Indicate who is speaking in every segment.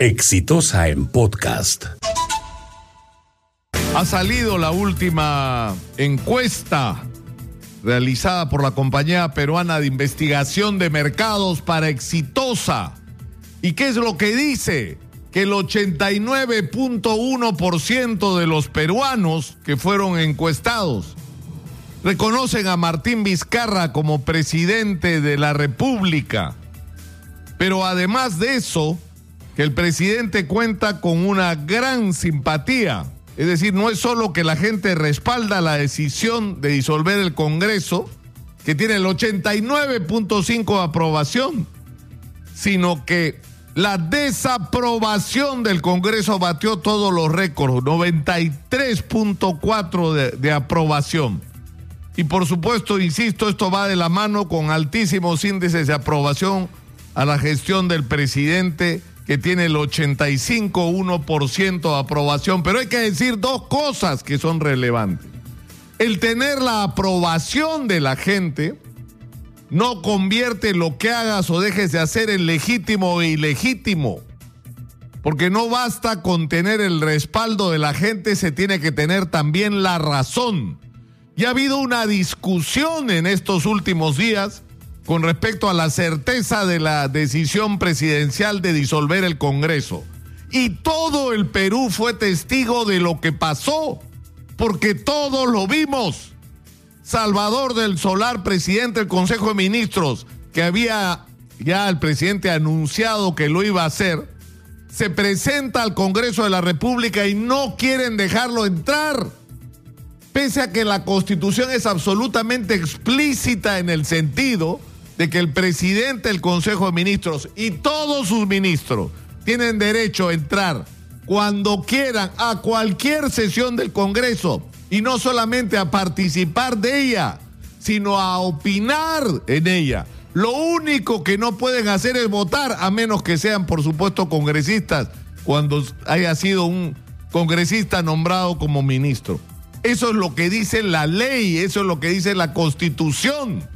Speaker 1: Exitosa en podcast.
Speaker 2: Ha salido la última encuesta realizada por la compañía peruana de investigación de mercados para Exitosa. ¿Y qué es lo que dice? Que el 89.1% de los peruanos que fueron encuestados reconocen a Martín Vizcarra como presidente de la República. Pero además de eso, que el presidente cuenta con una gran simpatía. Es decir, no es solo que la gente respalda la decisión de disolver el Congreso, que tiene el 89.5 de aprobación, sino que la desaprobación del Congreso batió todos los récords, 93.4 de, de aprobación. Y por supuesto, insisto, esto va de la mano con altísimos índices de aprobación a la gestión del presidente que tiene el 85,1% de aprobación. Pero hay que decir dos cosas que son relevantes. El tener la aprobación de la gente no convierte lo que hagas o dejes de hacer en legítimo e ilegítimo. Porque no basta con tener el respaldo de la gente, se tiene que tener también la razón. Y ha habido una discusión en estos últimos días con respecto a la certeza de la decisión presidencial de disolver el Congreso. Y todo el Perú fue testigo de lo que pasó, porque todos lo vimos. Salvador del Solar, presidente del Consejo de Ministros, que había ya el presidente anunciado que lo iba a hacer, se presenta al Congreso de la República y no quieren dejarlo entrar. Pese a que la constitución es absolutamente explícita en el sentido de que el presidente del Consejo de Ministros y todos sus ministros tienen derecho a entrar cuando quieran a cualquier sesión del Congreso y no solamente a participar de ella, sino a opinar en ella. Lo único que no pueden hacer es votar, a menos que sean, por supuesto, congresistas, cuando haya sido un congresista nombrado como ministro. Eso es lo que dice la ley, eso es lo que dice la constitución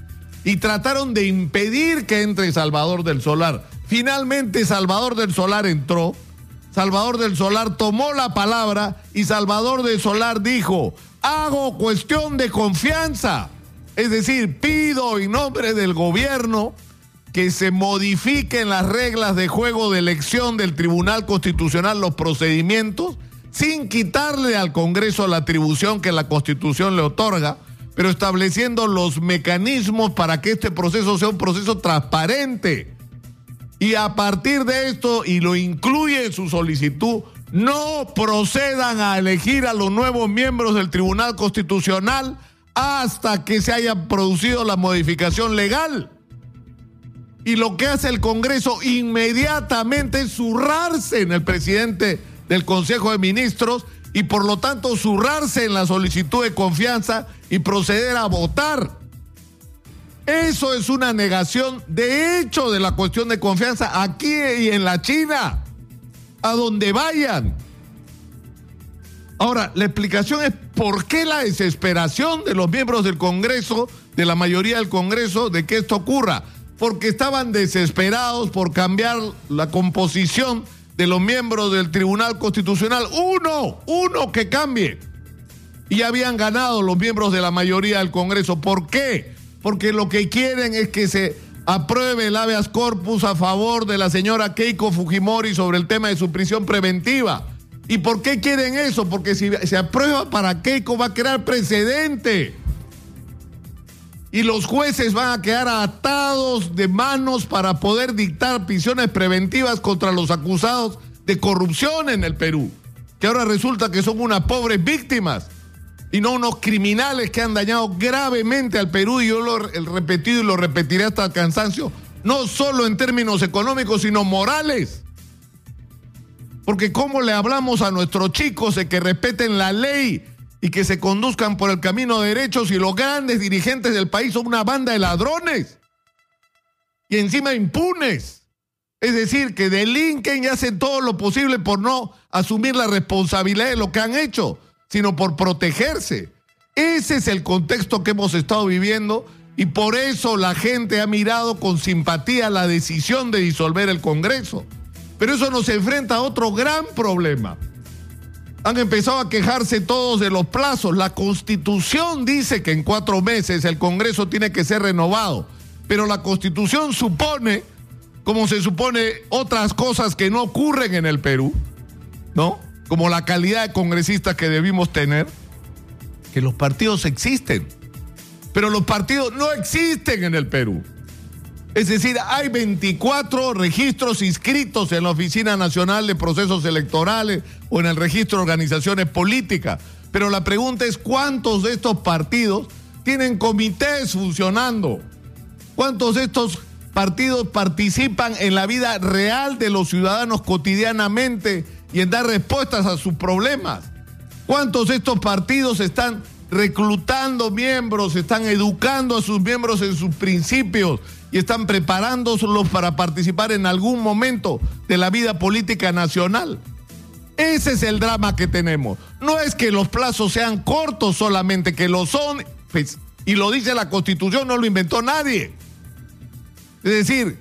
Speaker 2: y trataron de impedir que entre Salvador del Solar. Finalmente Salvador del Solar entró, Salvador del Solar tomó la palabra y Salvador del Solar dijo, hago cuestión de confianza. Es decir, pido en nombre del gobierno que se modifiquen las reglas de juego de elección del Tribunal Constitucional, los procedimientos, sin quitarle al Congreso la atribución que la Constitución le otorga pero estableciendo los mecanismos para que este proceso sea un proceso transparente. Y a partir de esto, y lo incluye en su solicitud, no procedan a elegir a los nuevos miembros del Tribunal Constitucional hasta que se haya producido la modificación legal. Y lo que hace el Congreso inmediatamente es zurrarse en el presidente del Consejo de Ministros y por lo tanto zurrarse en la solicitud de confianza y proceder a votar. Eso es una negación de hecho de la cuestión de confianza aquí y en la China, a donde vayan. Ahora, la explicación es por qué la desesperación de los miembros del Congreso, de la mayoría del Congreso, de que esto ocurra. Porque estaban desesperados por cambiar la composición de los miembros del Tribunal Constitucional. Uno, uno que cambie. Y habían ganado los miembros de la mayoría del Congreso. ¿Por qué? Porque lo que quieren es que se apruebe el habeas corpus a favor de la señora Keiko Fujimori sobre el tema de su prisión preventiva. ¿Y por qué quieren eso? Porque si se aprueba para Keiko va a crear precedente y los jueces van a quedar atados de manos para poder dictar prisiones preventivas contra los acusados de corrupción en el Perú, que ahora resulta que son unas pobres víctimas y no unos criminales que han dañado gravemente al Perú y yo lo he repetido y lo repetiré hasta el cansancio, no solo en términos económicos, sino morales. Porque cómo le hablamos a nuestros chicos de que respeten la ley, y que se conduzcan por el camino derecho si los grandes dirigentes del país son una banda de ladrones y encima impunes. Es decir, que delinquen y hacen todo lo posible por no asumir la responsabilidad de lo que han hecho, sino por protegerse. Ese es el contexto que hemos estado viviendo y por eso la gente ha mirado con simpatía la decisión de disolver el Congreso. Pero eso nos enfrenta a otro gran problema. Han empezado a quejarse todos de los plazos. La constitución dice que en cuatro meses el Congreso tiene que ser renovado. Pero la constitución supone, como se supone otras cosas que no ocurren en el Perú, ¿no? Como la calidad de congresistas que debimos tener, que los partidos existen. Pero los partidos no existen en el Perú. Es decir, hay 24 registros inscritos en la Oficina Nacional de Procesos Electorales o en el registro de organizaciones políticas. Pero la pregunta es cuántos de estos partidos tienen comités funcionando. ¿Cuántos de estos partidos participan en la vida real de los ciudadanos cotidianamente y en dar respuestas a sus problemas? ¿Cuántos de estos partidos están reclutando miembros, están educando a sus miembros en sus principios y están preparándolos para participar en algún momento de la vida política nacional. Ese es el drama que tenemos. No es que los plazos sean cortos solamente, que lo son, pues, y lo dice la Constitución, no lo inventó nadie. Es decir,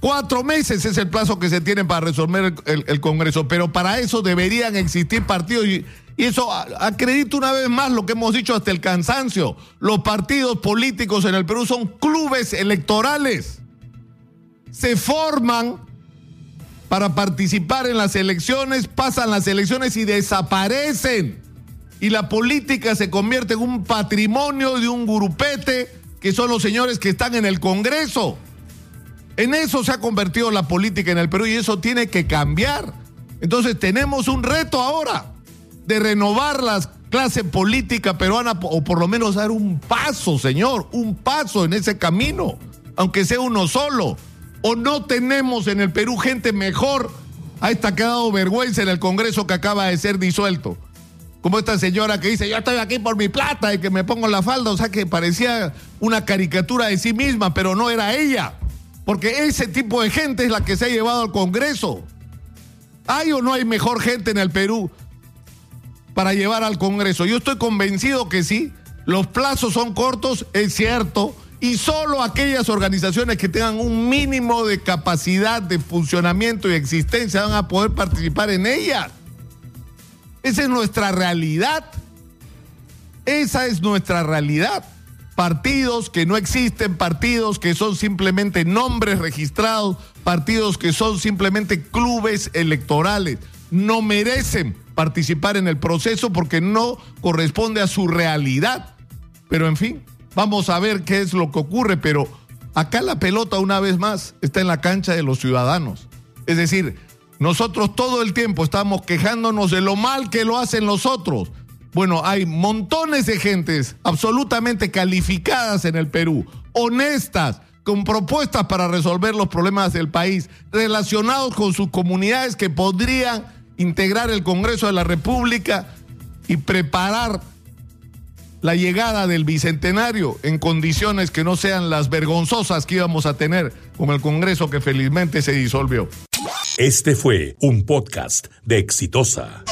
Speaker 2: cuatro meses es el plazo que se tiene para resolver el, el Congreso, pero para eso deberían existir partidos y y eso acredita una vez más lo que hemos dicho hasta el cansancio. Los partidos políticos en el Perú son clubes electorales. Se forman para participar en las elecciones, pasan las elecciones y desaparecen. Y la política se convierte en un patrimonio de un grupete que son los señores que están en el Congreso. En eso se ha convertido la política en el Perú y eso tiene que cambiar. Entonces tenemos un reto ahora de renovar la clase política peruana o por lo menos dar un paso, señor, un paso en ese camino, aunque sea uno solo. O no tenemos en el Perú gente mejor. A esta que ha dado vergüenza en el Congreso que acaba de ser disuelto. Como esta señora que dice, yo estoy aquí por mi plata y que me pongo la falda. O sea que parecía una caricatura de sí misma, pero no era ella. Porque ese tipo de gente es la que se ha llevado al Congreso. ¿Hay o no hay mejor gente en el Perú? Para llevar al Congreso? Yo estoy convencido que sí. Los plazos son cortos, es cierto, y solo aquellas organizaciones que tengan un mínimo de capacidad de funcionamiento y existencia van a poder participar en ellas. Esa es nuestra realidad. Esa es nuestra realidad. Partidos que no existen, partidos que son simplemente nombres registrados, partidos que son simplemente clubes electorales, no merecen participar en el proceso porque no corresponde a su realidad. Pero en fin, vamos a ver qué es lo que ocurre, pero acá la pelota una vez más está en la cancha de los ciudadanos. Es decir, nosotros todo el tiempo estamos quejándonos de lo mal que lo hacen los otros. Bueno, hay montones de gentes absolutamente calificadas en el Perú, honestas, con propuestas para resolver los problemas del país, relacionados con sus comunidades que podrían integrar el Congreso de la República y preparar la llegada del bicentenario en condiciones que no sean las vergonzosas que íbamos a tener con el Congreso que felizmente se disolvió.
Speaker 1: Este fue un podcast de Exitosa.